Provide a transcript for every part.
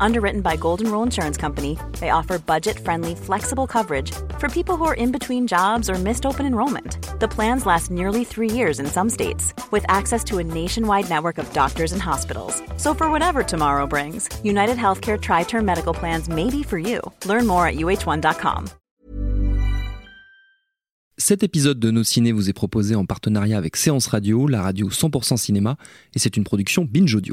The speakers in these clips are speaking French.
Underwritten by Golden Rule Insurance Company, they offer budget friendly, flexible coverage for people who are in between jobs or missed open enrollment. The plans last nearly three years in some states, with access to a nationwide network of doctors and hospitals. So, for whatever tomorrow brings, United Healthcare Tri Term Medical Plans may be for you. Learn more at uh1.com. Cet épisode de Nos Ciné vous est proposé en partenariat avec Séance Radio, la radio 100% cinéma, et c'est une production Binge Audio.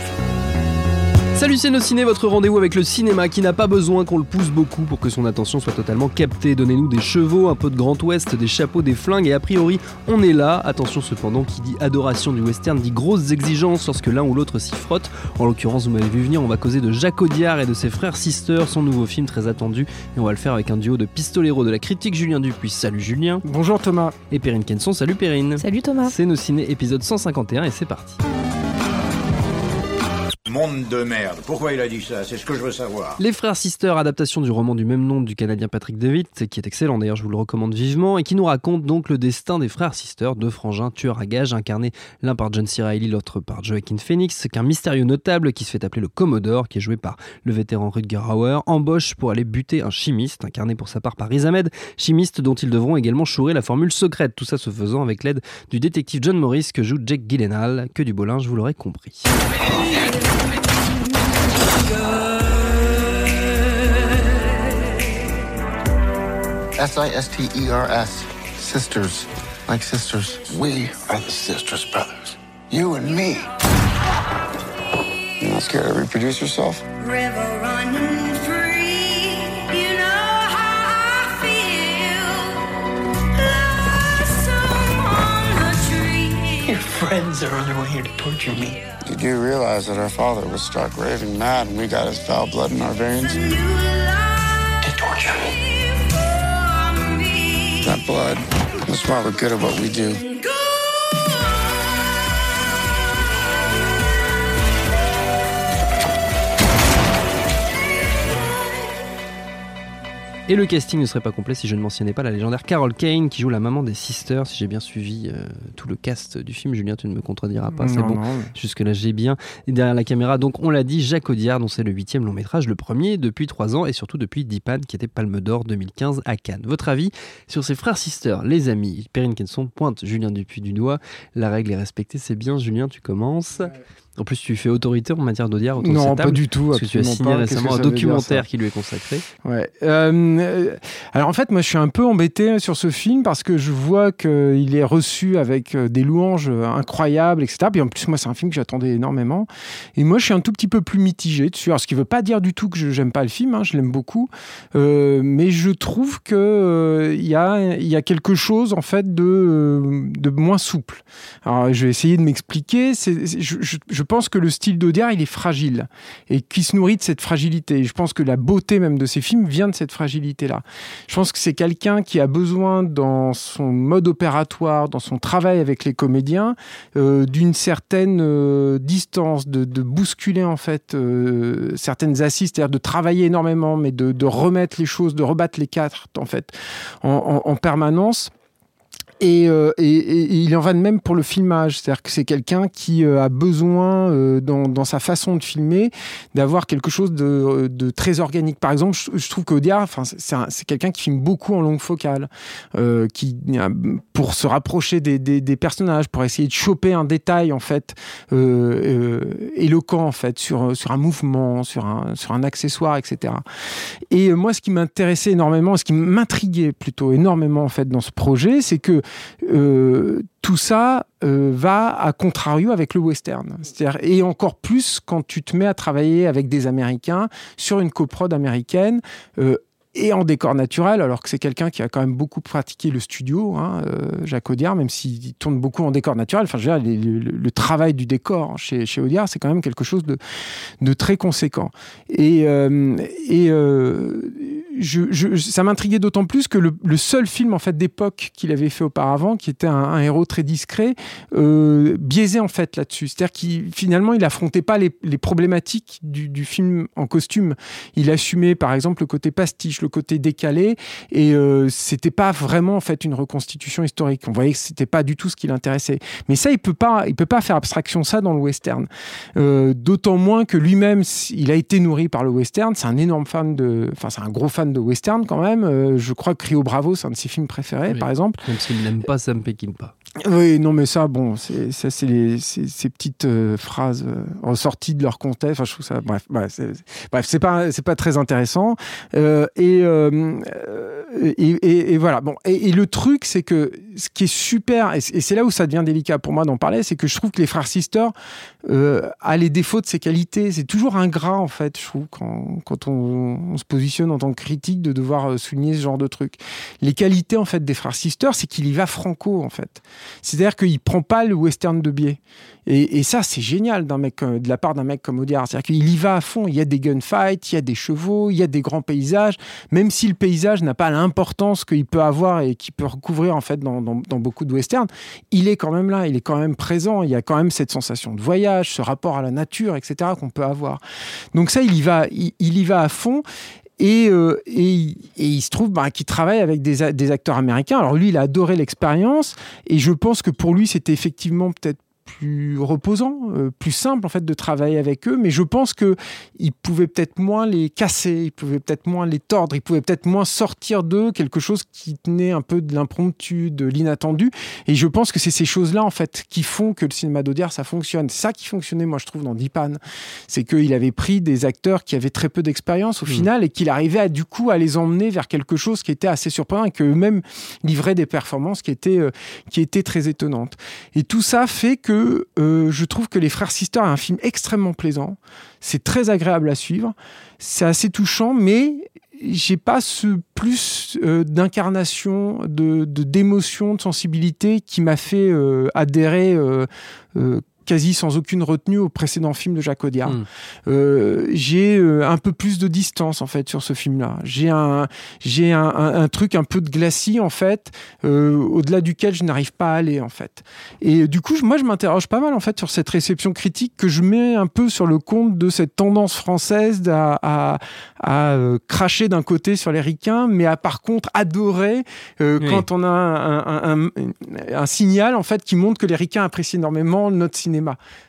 Salut c'est Ciné, votre rendez-vous avec le cinéma qui n'a pas besoin qu'on le pousse beaucoup pour que son attention soit totalement captée. Donnez-nous des chevaux, un peu de Grand Ouest, des chapeaux, des flingues et a priori on est là. Attention cependant, qui dit adoration du western dit grosses exigences lorsque l'un ou l'autre s'y frotte. En l'occurrence, vous m'avez vu venir, on va causer de Jacques Audiard et de ses frères Sisters, son nouveau film très attendu et on va le faire avec un duo de pistoleros de la critique Julien Dupuis. Salut Julien. Bonjour Thomas. Et Perrine Kenson, salut Perrine. Salut Thomas. C'est Ciné épisode 151 et c'est parti. Monde de merde. Pourquoi il a dit ça? C'est ce que je veux savoir. Les Frères Sisters, adaptation du roman du même nom du Canadien Patrick Devitt, qui est excellent d'ailleurs, je vous le recommande vivement, et qui nous raconte donc le destin des Frères Sisters, deux frangins tueurs à gages, incarnés l'un par John C. L'autre par Joaquin Phoenix, qu'un mystérieux notable qui se fait appeler le Commodore, qui est joué par le vétéran Rutger Hauer, embauche pour aller buter un chimiste, incarné pour sa part par Riz chimiste dont ils devront également chourer la formule secrète, tout ça se faisant avec l'aide du détective John Morris que joue Jake Gyllenhaal, que du bolin, je vous l'aurais compris. S I S T E R S. Sisters. Like sisters. We are the sisters, brothers. You and me. You're not scared to reproduce yourself? River running free. You know how I feel. On the tree. Your friends are on their way here to torture me. Do you realize that our father was stark raving mad and we got his foul blood in our veins? To torture me. That blood. That's why we're good at what we do. Et le casting ne serait pas complet si je ne mentionnais pas la légendaire Carol Kane qui joue la maman des Sisters. Si j'ai bien suivi euh, tout le cast du film, Julien, tu ne me contrediras pas, c'est bon. non. Jusque-là, j'ai bien. Et derrière la caméra, donc, on l'a dit, Jacques Audiard, dont c'est le huitième long métrage, le premier depuis trois ans et surtout depuis Dipan, qui était Palme d'Or 2015 à Cannes. Votre avis sur ces frères Sisters, les amis? Perrine Kenson pointe Julien Dupuis du doigt. La règle est respectée, c'est bien. Julien, tu commences. En plus, tu fais autorité en matière d'Audiard autour de Non, cette pas du tout. Parce que tu as signé pas. Récemment un documentaire qui lui est consacré. Ouais. Euh, alors en fait, moi, je suis un peu embêté sur ce film parce que je vois qu'il est reçu avec euh, des louanges euh, incroyables, etc. Puis en plus, moi, c'est un film que j'attendais énormément. Et moi, je suis un tout petit peu plus mitigé dessus. Alors, ce qui ne veut pas dire du tout que je n'aime pas le film. hein, je l'aime beaucoup. Euh, mais je trouve que euh, il y, a, il y a quelque chose en fait de, de moins souple. Alors, je vais essayer de m'expliquer. Je- je pense que le style d'Audiard, il est fragile et qui se nourrit de cette fragilité. Je pense que la beauté même de ces films vient de cette fragilité-là. Je pense que c'est quelqu'un qui a besoin, dans son mode opératoire, dans son travail avec les comédiens, euh, d'une certaine euh, distance, de, bousculer en fait euh, certaines assises, c'est-à-dire de travailler énormément, mais de, remettre les choses, de rebattre les quatre en fait en permanence. Et, euh, et- et il en va de même pour le filmage, c'est-à-dire que c'est quelqu'un qui euh, a besoin, euh, dans, dans sa façon de filmer, d'avoir quelque chose de, de très organique. Par exemple, je, je trouve qu'Audiard, c'est un- c'est quelqu'un qui filme beaucoup en longue focale, euh, qui, euh, pour se rapprocher des, des- des personnages, pour essayer de choper un détail en fait euh, euh, éloquent en fait sur, sur un mouvement, sur un, sur un accessoire, etc. Et euh, moi, ce qui m'intéressait énormément, ce qui m'intriguait plutôt énormément en fait dans ce projet, c'est que euh, tout ça euh, va à contrario avec le western. C'est-à-dire, et encore plus quand tu te mets à travailler avec des Américains sur une coprode américaine. euh, et en décor naturel, alors que c'est quelqu'un qui a quand même beaucoup pratiqué le studio, hein, Jacques Audiard, même s'il tourne beaucoup en décor naturel. Enfin, le, travail du décor chez, chez Audiard, c'est quand même quelque chose de, très conséquent. Et, ça m'intriguait d'autant plus que le, seul film en fait d'époque qu'il avait fait auparavant, qui était un, héros très discret, euh, biaisait en fait là-dessus. C'est-à-dire qu'il finalement il affrontait pas les, problématiques du, film en costume. Il assumait par exemple le côté pastiche, le côté décalé, et euh, c'était pas vraiment en fait une reconstitution historique. On voyait que c'était pas du tout ce qui l'intéressait. Mais ça, il peut pas, il peut pas faire abstraction ça dans le western. Euh, D'autant moins que lui-même, il a été nourri par le western. C'est un énorme fan de, enfin c'est un gros fan de western quand même. Euh, je crois que Rio Bravo, c'est un de ses films préférés, Oui. par exemple. Même s'il n'aime pas Sam Peckinpah. Oui, non, mais ça, bon, c'est ça, c'est les- ces petites euh, phrases euh, ressorties de leur contexte. Enfin, je trouve ça, bref, bref, c'est, bref, c'est pas, c'est pas très intéressant. Euh, et, et, voilà. Bon, et, le truc, c'est que ce qui est super, et c'est là où ça devient délicat pour moi d'en parler, c'est que je trouve que les frères Sister euh, a les défauts de ses qualités. C'est toujours ingrat, en fait, je trouve, quand, on, se positionne en tant que critique, de devoir euh, souligner ce genre de truc. Les qualités, en fait, des frères Sister, c'est qu'il y va franco, en fait. C'est-à-dire qu'il prend pas le western de biais. Et, ça, c'est génial d'un mec, euh, de la part d'un mec comme Audiard. C'est-à-dire qu'il y va à fond. Il y a des gunfights, il y a des chevaux, il y a des grands paysages. Même si le paysage n'a pas l'importance qu'il peut avoir et qu'il peut recouvrir en fait dans, beaucoup de westerns, il est quand même là. Il est quand même présent. Il y a quand même cette sensation de voyage, ce rapport à la nature, etc. qu'on peut avoir. Donc ça, il y va, il, y va à fond. Et, euh, il se trouve bah, qu'il travaille avec des, des acteurs américains. Alors lui, il a adoré l'expérience et je pense que pour lui, c'était effectivement peut-être plus reposant, euh, plus simple en fait de travailler avec eux, mais je pense que il pouvait peut-être moins les casser, il pouvait peut-être moins les tordre, il pouvait peut-être moins sortir d'eux quelque chose qui tenait un peu de l'impromptu, de l'inattendu. Et je pense que c'est ces choses-là en fait qui font que le cinéma d'Audiard ça fonctionne. C'est ça qui fonctionnait, moi je trouve, dans Dipan, c'est qu'il avait pris des acteurs qui avaient très peu d'expérience au final et qu'il arrivait à du coup à les emmener vers quelque chose qui était assez surprenant et qu'eux-mêmes livraient des performances qui étaient euh, qui étaient très étonnantes. Et tout ça fait que euh, je trouve que Les Frères Sister est un film extrêmement plaisant. C'est très agréable à suivre. C'est assez touchant, mais j'ai pas ce plus euh, d'incarnation, de d'émotion, de, sensibilité qui m'a fait euh, adhérer quasi sans aucune retenue au précédent film de Jacques Audiard. Mm. Euh, j'ai euh, un peu plus de distance en fait sur ce film-là. J'ai un, j'ai un, un- un truc un peu de glacis en fait, euh, au-delà duquel je n'arrive pas à aller en fait. Et du coup, moi, je m'interroge pas mal en fait sur cette réception critique que je mets un peu sur le compte de cette tendance française à, à, à, cracher d'un côté sur les ricains, mais à par contre adorer Oui. quand on a un- un signal en fait qui montre que les ricains apprécient énormément notre cinéma.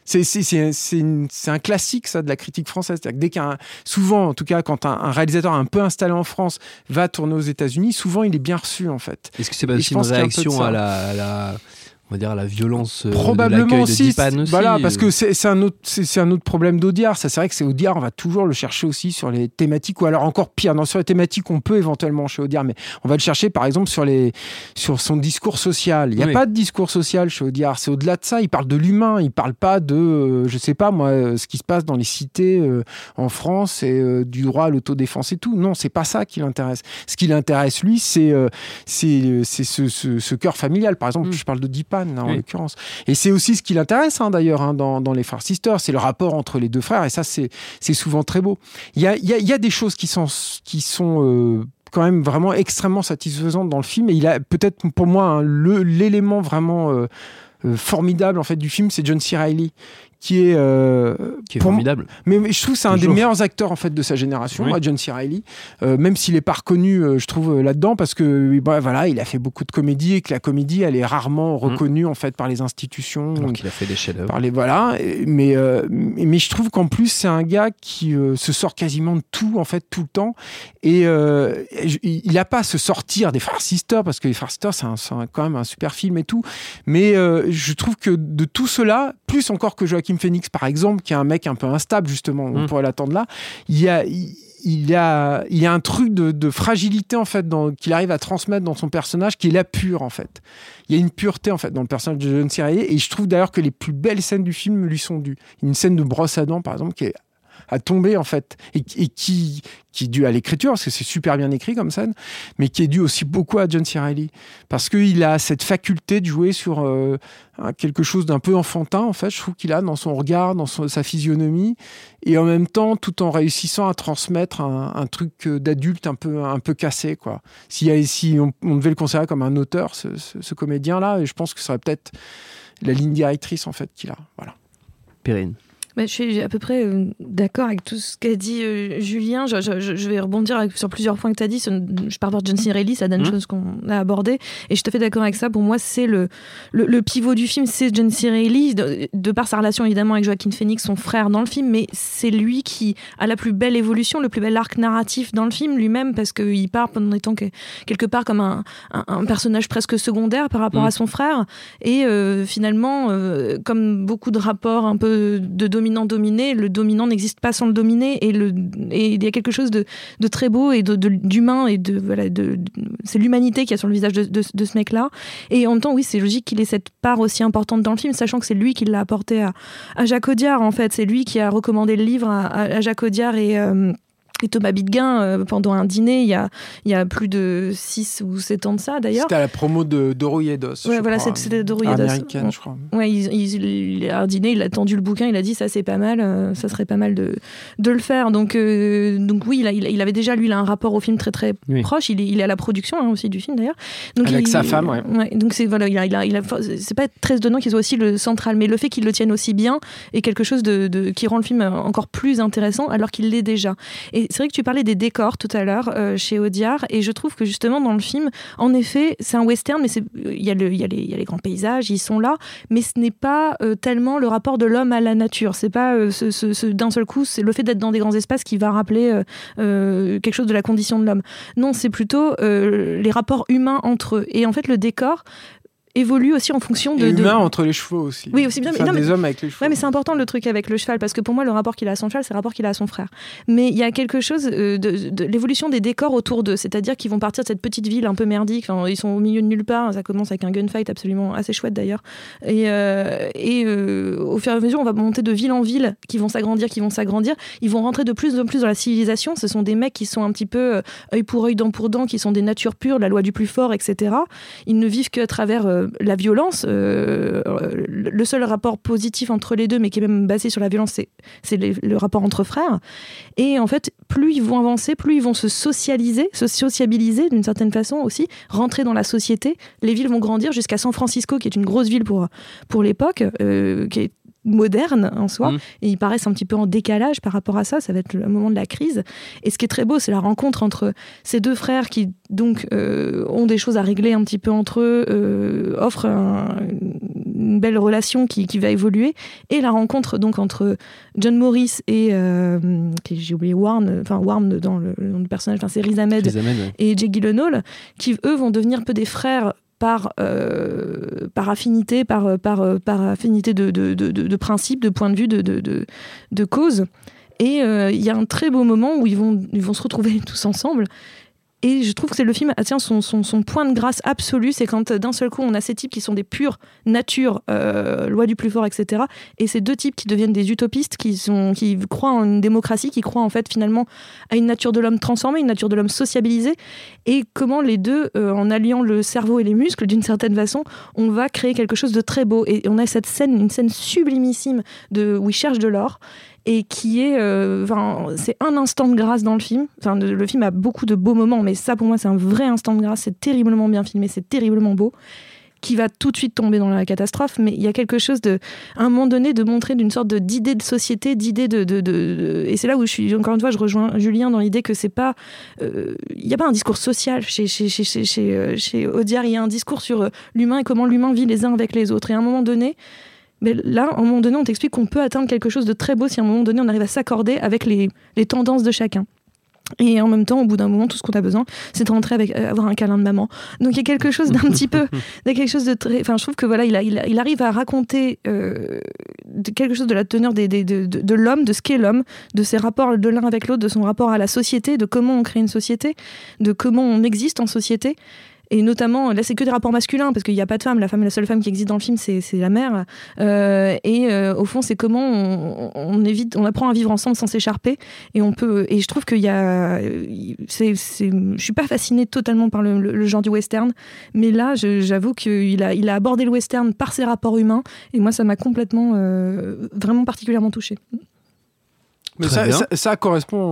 C'est un classique ça de la critique française. Que dès qu'un souvent en tout cas quand un, un réalisateur un peu installé en France va tourner aux États-Unis, souvent il est bien reçu en fait. Est-ce que c'est pas aussi une un réaction ça. à la, à la- on va dire à la violence euh, de Probablement l'accueil de aussi, Voilà, parce euh. que c'est un autre, c'est c'est un autre problème d'Audiard. Ça, c'est vrai que c'est Audiard. On va toujours le chercher aussi sur les thématiques, ou alors encore pire, non, sur les thématiques, on peut éventuellement chez Audiard, mais on va le chercher, par exemple, sur les, sur son discours social. Il n'y a Oui. pas de discours social chez Audiard. C'est au-delà de ça. Il parle de l'humain. Il parle pas de, euh, je sais pas moi, euh, ce qui se passe dans les cités euh, en France et euh, du droit à l'autodéfense et tout. Non, c'est pas ça qui l'intéresse. Ce qui l'intéresse lui, c'est, c'est, c'est ce, ce, ce cœur familial. Par exemple, Mm. je parle de Là, en Oui. l'occurrence. Et c'est aussi ce qui l'intéresse hein, d'ailleurs hein, dans, dans les frères Sisters, c'est le rapport entre les deux frères, et ça c'est souvent très beau. Il y a, il y a- il y a des choses qui sont, qui sont euh, quand même vraiment extrêmement satisfaisantes dans le film, et il a peut-être pour moi hein, l'élément vraiment euh, euh, formidable en fait du film, c'est John C. Reilly qui est, euh, qui est pour moi- formidable. mais, mais je trouve que c'est un des meilleurs acteurs en fait de sa génération, Oui. moi, John C. Reilly. Euh, même s'il est pas reconnu, euh, je trouve là-dedans parce que bah, voilà, il a fait beaucoup de comédies et que la comédie, elle est rarement reconnue en fait par les institutions. Alors qu'il a fait des chefs-d'œuvre. par les voilà Et- mais mais je trouve qu'en plus c'est un gars qui se sort quasiment de tout en fait tout le temps et je- il a pas à se sortir des frères Sister parce que les frères Sister c'est un- c'est un- quand même un super film et tout mais je trouve que de tout cela plus encore que Joachim Phoenix par exemple qui est un mec un peu instable justement on Mm. pourrait l'attendre là il y a il, il y a, il y a un truc de, de fragilité en fait dans- qu'il arrive à transmettre dans son personnage qui est la pure en fait il y a une pureté en fait dans le personnage de John C. Reilly et je trouve d'ailleurs que les plus belles scènes du film lui sont dues. Une scène de brosse à dents par exemple qui est à tomber en fait, et, qui, qui est dû à l'écriture, parce que c'est super bien écrit comme scène, mais qui est dû aussi beaucoup à John C. Reilly, parce qu'il a cette faculté de jouer sur euh, quelque chose d'un peu enfantin, en fait, je trouve qu'il a dans son regard, dans son- sa physionomie, et en même temps, tout en réussissant à transmettre un, truc euh, d'adulte un peu, un peu cassé, quoi. Si, si on, devait le considérer comme un auteur, ce, comédien-là, et je pense que ce serait peut-être la ligne directrice, en fait, qu'il a. Voilà. Perrine. Bah, je suis à peu près euh, d'accord avec tout ce qu'a dit euh, Julien. Je, je- je- je vais rebondir avec- sur plusieurs points que tu as dit. Je pars par John C. Reilly, ça donne Mhm. chose qu'on a abordé. Et je suis tout à fait d'accord avec ça. Pour moi, c'est le, le, le pivot du film, c'est John C. Reilly, de, de par sa relation évidemment avec Joaquin Phoenix, son frère dans le film. Mais c'est lui qui a la plus belle évolution, le plus bel arc narratif dans le film lui-même, parce qu'il part pendant étant que- quelque part comme un, un- un personnage presque secondaire par rapport Mhm. à son frère. Et euh, finalement, comme beaucoup de rapports un peu de dominant-dominé, le dominant n'existe pas sans le dominer. Et, le, et il y a quelque chose de, de très beau et de- de- d'humain. et de, voilà, de, c'est l'humanité qui a sur le visage de, ce mec-là. Et en même temps, oui, c'est logique qu'il ait cette part aussi importante dans le film, sachant que c'est lui qui l'a apporté à, à Jacques Audiard, en fait. C'est lui qui a recommandé le livre à, à- à Jacques Audiard et. euh, et Thomas Bidguin, euh, pendant un dîner, il y a, il y a plus de 6 ou 7 ans de ça d'ailleurs. C'était à la promo de Doro Yedos. Ouais, voilà, c'était Doro Yedos. Américaine, je crois. Ouais, il, il- il- à un dîner, il a tendu le bouquin, il a dit ça c'est pas mal, euh, ça serait pas mal de, de le faire. Donc, euh, donc oui, il, a- il, avait déjà lui il a un rapport au film très très Oui. proche. Il est, il est à la production hein, aussi du film d'ailleurs. Avec il- sa femme, ouais. donc c'est voilà, il a, il a, il a- c'est pas très étonnant qu'il soit aussi le central, mais le fait qu'il le tienne aussi bien est quelque chose de, de- qui rend le film encore plus intéressant alors qu'il l'est déjà. Et c'est vrai que tu parlais des décors tout à l'heure euh, chez Audiard, et je trouve que justement dans le film, en effet, c'est un western, mais c'est- il y, a les- grands paysages, ils sont là, mais ce n'est pas euh, tellement le rapport de l'homme à la nature. C'est pas euh, d'un seul coup, c'est le fait d'être dans des grands espaces qui va rappeler euh, euh, quelque chose de la condition de l'homme. Non, c'est plutôt euh, les rapports humains entre eux. Et en fait, le décor évolue aussi en fonction de. Et de- humain entre les chevaux aussi. Oui, aussi bien, Enfin, non, mais- des hommes avec les chevaux. Ouais, mais c'est important le truc avec le cheval, parce que pour moi, le rapport qu'il a à son cheval, c'est le rapport qu'il a à son frère. Mais il y a quelque chose euh, de, de l'évolution des décors autour d'eux, c'est-à-dire qu'ils vont partir de cette petite ville un peu merdique, enfin, ils sont au milieu de nulle part, ça commence avec un gunfight absolument assez chouette d'ailleurs. Et, euh, et euh, au fur et à mesure, on va monter de ville en ville, qui vont s'agrandir, qui vont s'agrandir, ils vont rentrer de plus en plus dans la civilisation. Ce sont des mecs qui sont un petit peu œil pour œil, dent pour dent, qui sont des natures pures, la loi du plus fort, etc. Ils ne vivent qu'à travers euh, la violence. euh, euh, le seul rapport positif entre les deux, mais qui est même basé sur la violence, c'est le rapport entre frères. Et en fait, plus ils vont avancer, plus ils vont se socialiser, se sociabiliser d'une certaine façon aussi, rentrer dans la société. Les villes vont grandir jusqu'à San Francisco, qui est une grosse ville pour, pour l'époque, euh, qui est moderne en soi, Mhm. et ils paraissent un petit peu en décalage par rapport à ça, ça va être le moment de la crise. Et ce qui est très beau, c'est la rencontre entre ces deux frères qui donc euh, ont des choses à régler un petit peu entre eux, euh, offrent un- une belle relation qui, qui va évoluer, et la rencontre donc entre John Morris et euh, j'ai oublié Warren, enfin Warren dans le, le nom du personnage, enfin c'est Riz Ahmed Riz Ahmed, ouais. et Jake Gyllenhaal, qui eux vont devenir un peu des frères par, euh, par affinité, par, par, par affinité de, de, de, de, de principe, de point de vue, de cause. Et euh, il y a un très beau moment où ils vont, ils vont se retrouver tous ensemble. Et je trouve que c'est le film atteint son, son, son point de grâce absolu, c'est quand euh, d'un seul coup on a ces types qui sont des pures natures, euh, loi du plus fort, etc. Et ces deux types qui deviennent des utopistes, qui, sont, qui croient en une démocratie, qui croient en fait finalement à une nature de l'homme transformée, une nature de l'homme sociabilisée, et comment les deux, euh, en alliant le cerveau et les muscles d'une certaine façon, on va créer quelque chose de très beau. Et on a cette scène, une scène sublimissime de, où ils cherchent de l'or et qui est, euh, c'est un instant de grâce dans le film. Enfin, le, film a beaucoup de beaux moments, mais ça pour moi c'est un vrai instant de grâce. C'est terriblement bien filmé, c'est terriblement beau qui va tout de suite tomber dans la catastrophe, mais il y a quelque chose de, à un moment donné, de montrer d'une sorte d'idée de société, d'idée de, de, de- et c'est là où je suis, encore une fois, je rejoins Julien dans l'idée que c'est pas, euh, il n'y a pas un discours social chez, chez, chez, chez, chez, euh, chez Audiard, il y a un discours sur euh, l'humain et comment l'humain vit les uns avec les autres. Et à un moment donné, mais là, à un moment donné, on t'explique qu'on peut atteindre quelque chose de très beau si à un moment donné, on arrive à s'accorder avec les, les tendances de chacun. Et en même temps, au bout d'un moment, tout ce qu'on a besoin, c'est de rentrer avec euh, avoir un câlin de maman. Donc il y a quelque chose d'un petit peu, il y a quelque chose de très. Enfin, je trouve que voilà, il, a- il, a- il arrive à raconter euh, de- quelque chose de la teneur des, des- de, de- de l'homme, de ce qu'est l'homme, de ses rapports de l'un avec l'autre, de son rapport à la société, de comment on crée une société, de comment on existe en société. Et notamment là c'est que des rapports masculins parce qu'il n'y a pas de femme, la seule femme qui existe dans le film c'est la mère. Euh, et euh, au fond c'est comment on, apprend à vivre ensemble sans s'écharper. Et et je trouve qu'il y a c'est je suis pas fascinée totalement par le, genre du western. Mais là j'avoue qu'il a il a abordé le western par ses rapports humains. Et moi ça m'a complètement euh, vraiment particulièrement touchée. Mais ça, bien. ça, ça correspond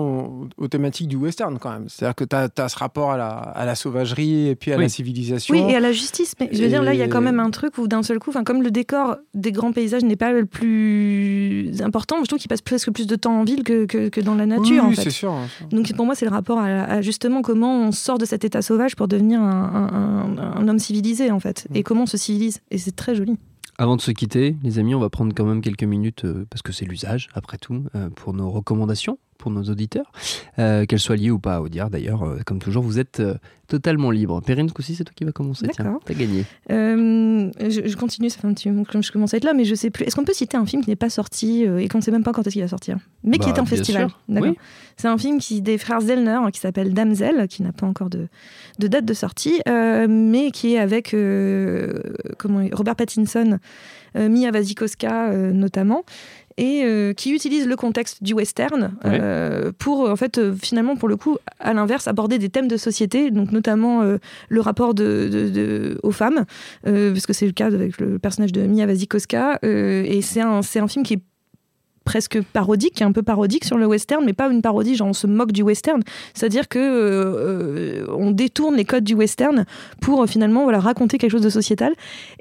aux, aux thématiques du western quand même. C'est-à-dire que tu as, ce rapport à la, à la sauvagerie et puis à Oui. la civilisation. Oui, et à la justice. Mais je veux dire, là, il y a quand même un truc où d'un seul coup, enfin, comme le décor des grands paysages n'est pas le plus important, je trouve qu'il passe presque plus de temps en ville que, que, que dans la nature, oui, en c'est sûr. hein. Donc pour moi, c'est le rapport à, à justement comment on sort de cet état sauvage pour devenir un, un- un homme civilisé, en fait. Mm. Et comment on se civilise. Et c'est très joli. Avant de se quitter, les amis, on va prendre quand même quelques minutes, euh, parce que c'est l'usage, après tout, euh, pour nos recommandations, pour nos auditeurs, euh, qu'elles soient liées ou pas à Audiard. D'ailleurs, comme toujours, vous êtes totalement libre. Perrine, ce coup-ci, c'est toi qui vas commencer. Tiens, D'accord. t'as gagné. Je, je continue, ça fait un petit moment que je commence à être là, mais je sais plus. Est-ce qu'on peut citer un film qui n'est pas sorti et qu'on ne sait même pas quand est-ce qu'il va sortir Mais qui Bah, était en festival? D'accord. Oui. C'est un film qui, des frères Zellner hein, qui s'appelle Damsel, qui n'a pas encore de, de date de sortie, euh, mais qui est avec euh, comment, Robert Pattinson, euh, Mia Wasikowska notamment. Et qui utilise le contexte du western pour, en fait, finalement, pour le coup, à l'inverse, aborder des thèmes de société, donc notamment le rapport de, de- de- aux femmes, parce que c'est le cas avec le personnage de Mia Wasikowska. et c'est un, c'est un film qui est presque parodique, qui est un peu parodique sur le western, mais pas une parodie, genre on se moque du western. C'est-à-dire que euh, on détourne les codes du western pour euh, finalement voilà, raconter quelque chose de sociétal.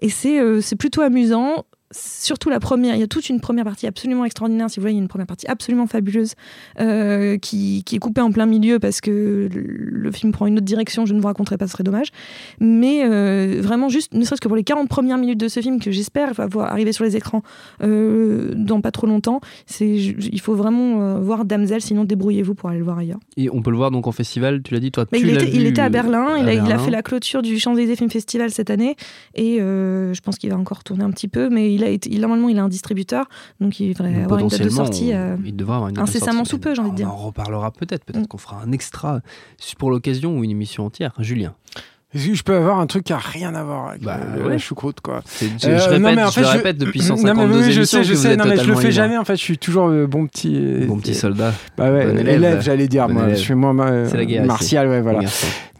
Et c'est euh, c'est plutôt amusant. Surtout la première, il y a toute une première partie absolument extraordinaire. Si vous voulez, il y a une première partie absolument fabuleuse euh, qui, qui est coupée en plein milieu parce que le, film prend une autre direction. Je ne vous raconterai pas, ce serait dommage. Mais euh, vraiment, juste, ne serait-ce que pour les 40 premières minutes de ce film que j'espère va voir arriver sur les écrans euh, dans pas trop longtemps, c'est, il faut vraiment voir Damsel, sinon débrouillez-vous pour aller le voir ailleurs. Et on peut le voir donc en festival, tu l'as dit, toi, Mais tu il, l'as était, il était à Berlin, il, a, il a Berlin. fait la clôture du Champs-Élysées Film Festival cette année, et je pense qu'il va encore tourner un petit peu, mais il a été, il- normalement il a un distributeur, donc il devrait Donc, avoir une date de sortie. euh, il devrait avoir une date de incessamment sortie. sous peu, j'ai envie de On dire. en reparlera peut-être. Peut-être Mm. qu'on fera un extra pour l'occasion ou une émission entière. Julien. Est-ce que je peux avoir un truc qui a rien à voir avec Bah, euh, ouais. la choucroute quoi C'est- Je, Euh, je répète, non, mais en fait, je- répète depuis Non, 152 mais oui, je sais, je sais, non, mais je le fais jamais en fait, je suis toujours euh, bon petit. Bon petit soldat. Bah ouais, Bon élève. élève, j'allais dire, Bon moi, élève. je suis moi, moi, C'est la guerre martial, ouais, voilà.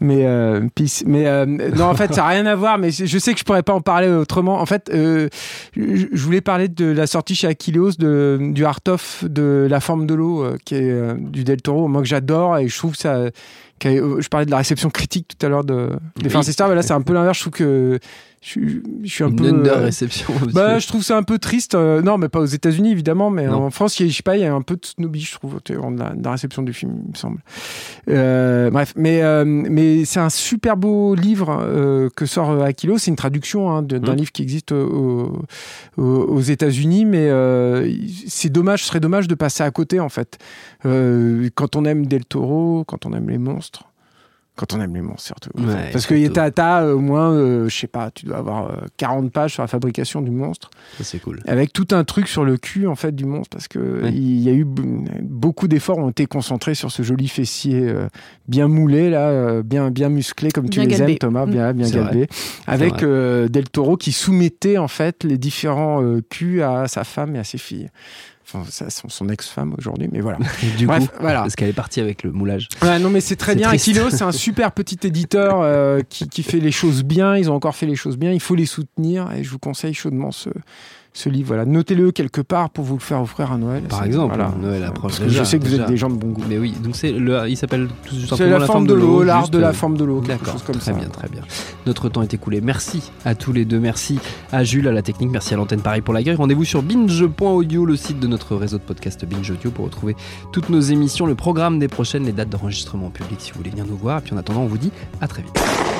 Mais euh, peace. Mais euh, non, en fait, ça n'a rien à voir. Mais je sais que je pourrais pas en parler autrement. En fait, euh, je voulais parler de la sortie chez Aquileos de, du Art of de La forme de l'eau, euh, qui est euh, du Del Toro, moi que j'adore et je trouve ça. Qu'a- Je parlais de la réception critique tout à l'heure de des Oui. Sisters, mais là c'est un peu l'inverse. Je trouve que je, suis- je suis un Une peu. under euh, réception. aussi. bah, je trouve ça un peu triste. euh, non, mais pas aux États-Unis évidemment, mais Non. en France, il y a, je sais pas, il y a un peu de snobby, je trouve, de la, de la réception du film, il me semble. Euh, bref, mais euh, mais c'est un super beau livre euh, que sort Aquilo. C'est une traduction hein, d'un Mhm. livre qui existe au- au- aux États-Unis, mais euh, c'est dommage, ce serait dommage de passer à côté en fait. Euh, quand on aime Del Toro, quand on aime les monstres. Quand on aime les monstres, surtout. Ouais, Parce que surtout. t'as as au moins, euh, je sais pas, tu dois avoir euh, 40 pages sur la fabrication du monstre Ça, c'est cool. avec tout un truc sur le cul en fait du monstre parce que Ouais. il y a eu beaucoup d'efforts ont été concentrés sur ce joli fessier euh, bien moulé là euh, bien bien musclé comme tu Bien les galbé. aimes Thomas Mm. bien bien C'est galbé avec euh, Del Toro qui soumettait en fait les différents euh, culs à sa femme et à ses filles enfin son, son ex-femme aujourd'hui mais voilà du bref coup, voilà parce qu'elle est partie avec le moulage. Ouais, non, mais c'est très bien. triste. Aquilo, c'est un super petit éditeur euh, qui, qui fait les choses bien. Ils ont encore fait les choses bien. Il faut les soutenir et je vous conseille chaudement ce, ce livre. Voilà, notez-le quelque part pour vous le faire offrir à Noël. Par exemple, voilà. Noël approche Parce que déjà, je sais que vous déjà. êtes des gens de bon goût. Mais oui, donc c'est le, il s'appelle tout C'est simplement la, forme de l'eau, l'art de la forme de l'eau, D'accord, comme très ça. bien, très bien. Notre temps est écoulé. Merci à tous les deux. Merci à Jules, à la technique. Merci à l'antenne Paris pour l'accueil. Rendez-vous sur binge.audio, le site de notre réseau de podcast Binge Audio, pour retrouver toutes nos émissions, le programme des prochaines, les dates d'enregistrement en public si vous voulez venir nous voir. Et puis en attendant, on vous dit à très vite.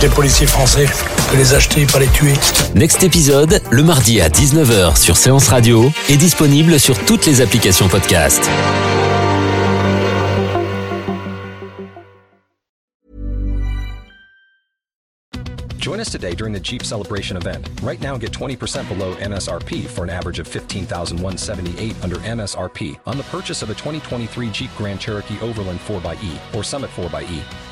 Des policiers français, que les acheter, pas les tuer. Next épisode, le mardi à 19h sur Séance Radio, est disponible sur toutes les applications podcast. Join us today during the Jeep Celebration event. Right now, get 20% below MSRP for an average of 15178 under MSRP on the purchase of a 2023 Jeep Grand Cherokee Overland 4xE or Summit 4xE.